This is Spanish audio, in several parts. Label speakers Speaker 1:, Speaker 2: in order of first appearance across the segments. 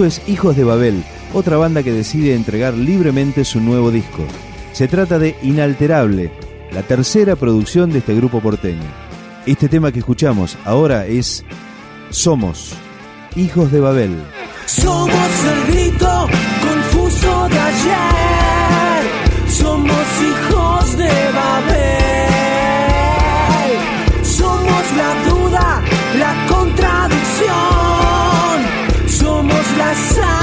Speaker 1: Esto es Hijos de Babel, otra banda que decide entregar libremente su nuevo disco. Se trata de Inalterable, la tercera producción de este grupo porteño. Este tema que escuchamos ahora es Somos, Hijos de Babel.
Speaker 2: Somos el grito confuso de ayer. Somos hijos de Babel. La sangre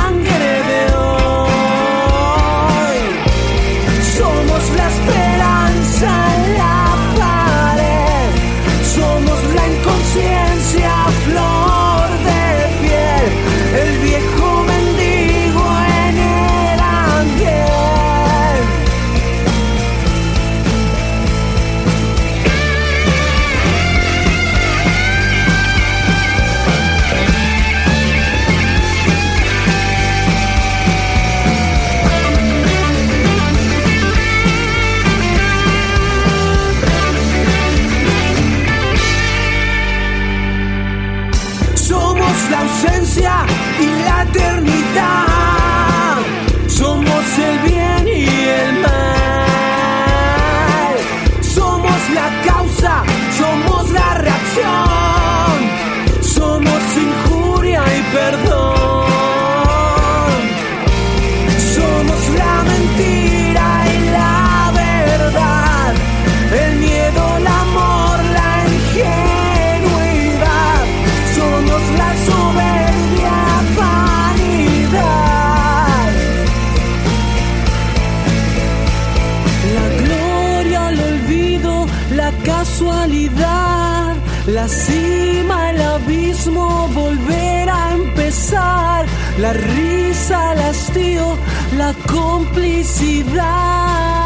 Speaker 2: la complicidad.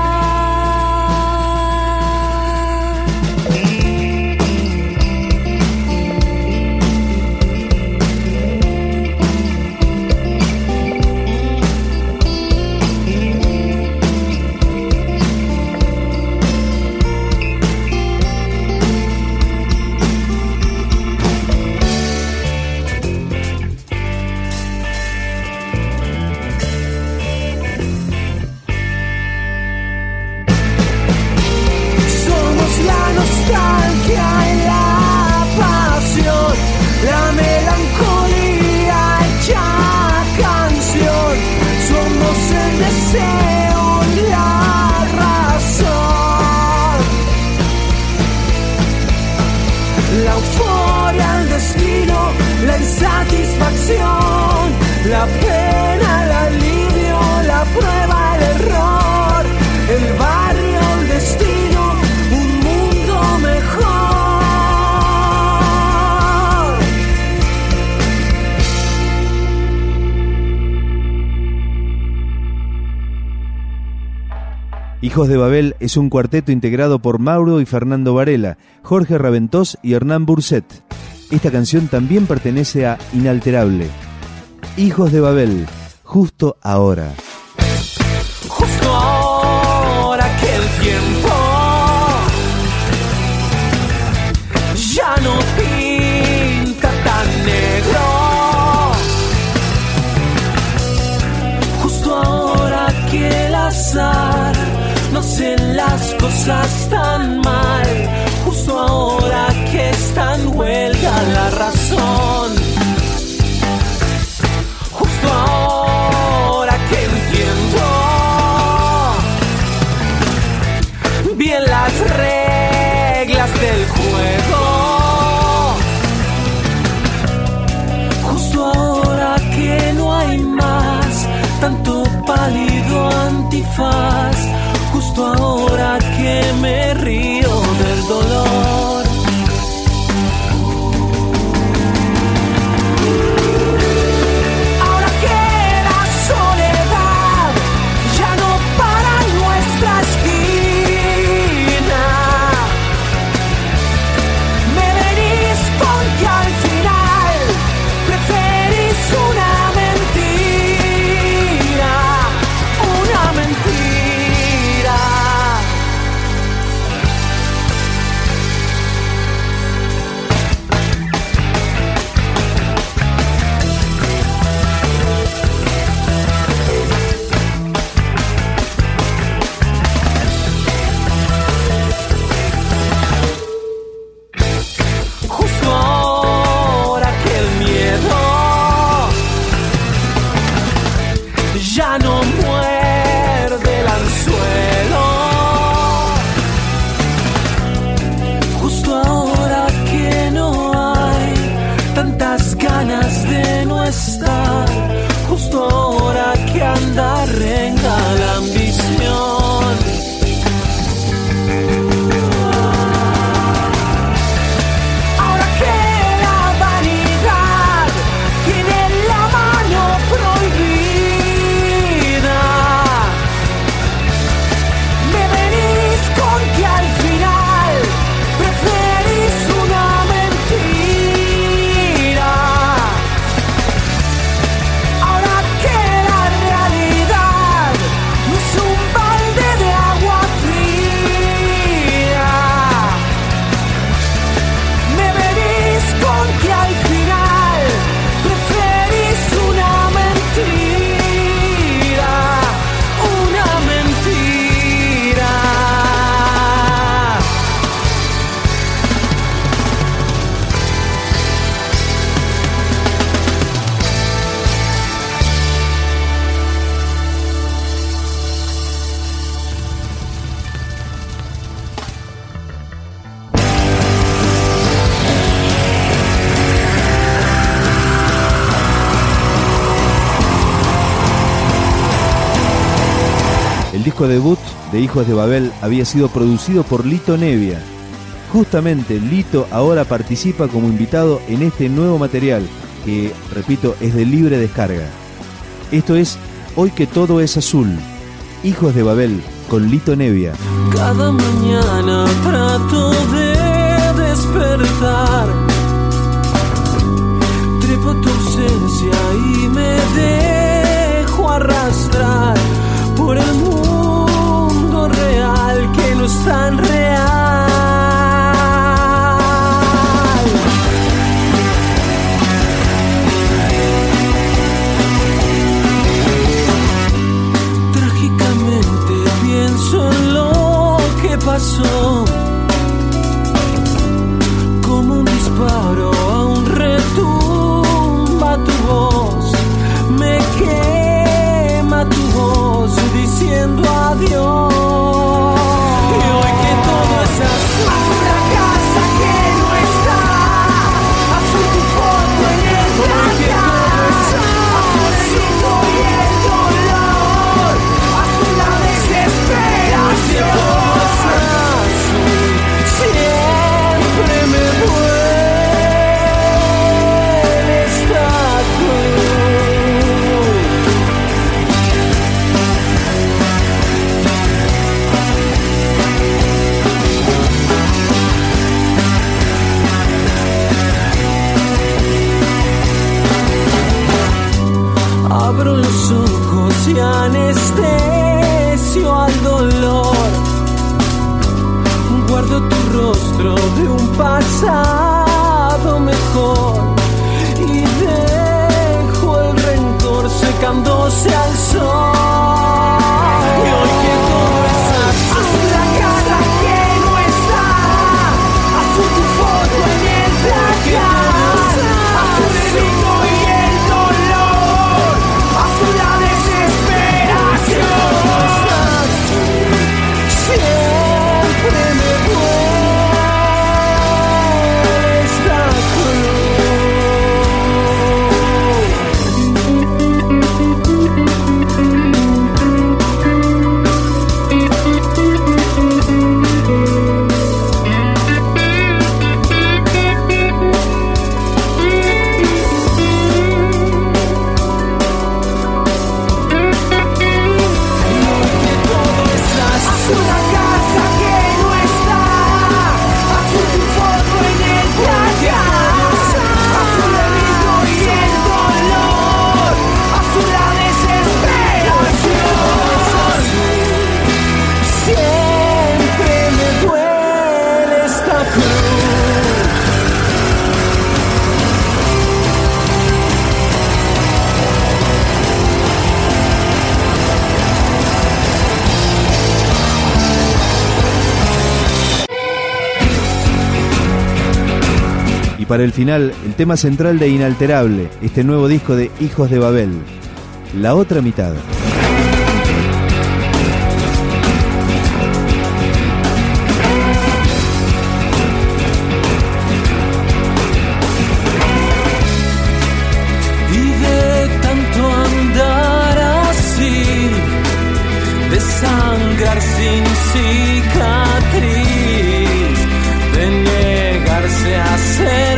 Speaker 2: El
Speaker 1: Hijos de Babel es un cuarteto integrado por Mauro y Fernando Varela, Jorge Raventós y Hernán Burset. Esta canción también pertenece a Inalterable. Hijos de Babel, justo ahora.
Speaker 2: Justo ahora que el tiempo ya no pinta tan negro. Justo ahora que el azar no hace las cosas tan mal. Justo ahora que está en huelga la razón. Justo ahora que entiendo bien las reglas del juego. Justo ahora que no hay más tanto pálido antifaz.
Speaker 1: debut de Hijos de Babel había sido producido por Lito Nevia. Justamente Lito ahora participa como invitado en este nuevo material, que, repito, es de libre descarga. Esto es Hoy que todo es azul, Hijos de Babel, con Lito Nevia.
Speaker 2: Cada mañana trato de despertar, trepo tu ausencia y me dejo arrastrar por el mundo tan real. si anestesio al dolor. Guardo tu rostro de un pasado mejor y dejo el rencor secándose al sol.
Speaker 1: para el final el tema central de Inalterable, este nuevo disco de Hijos de Babel, La otra mitad.
Speaker 2: Vive tanto andar así, de sangrar sin cicatriz, de negarse a ser.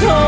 Speaker 1: soul.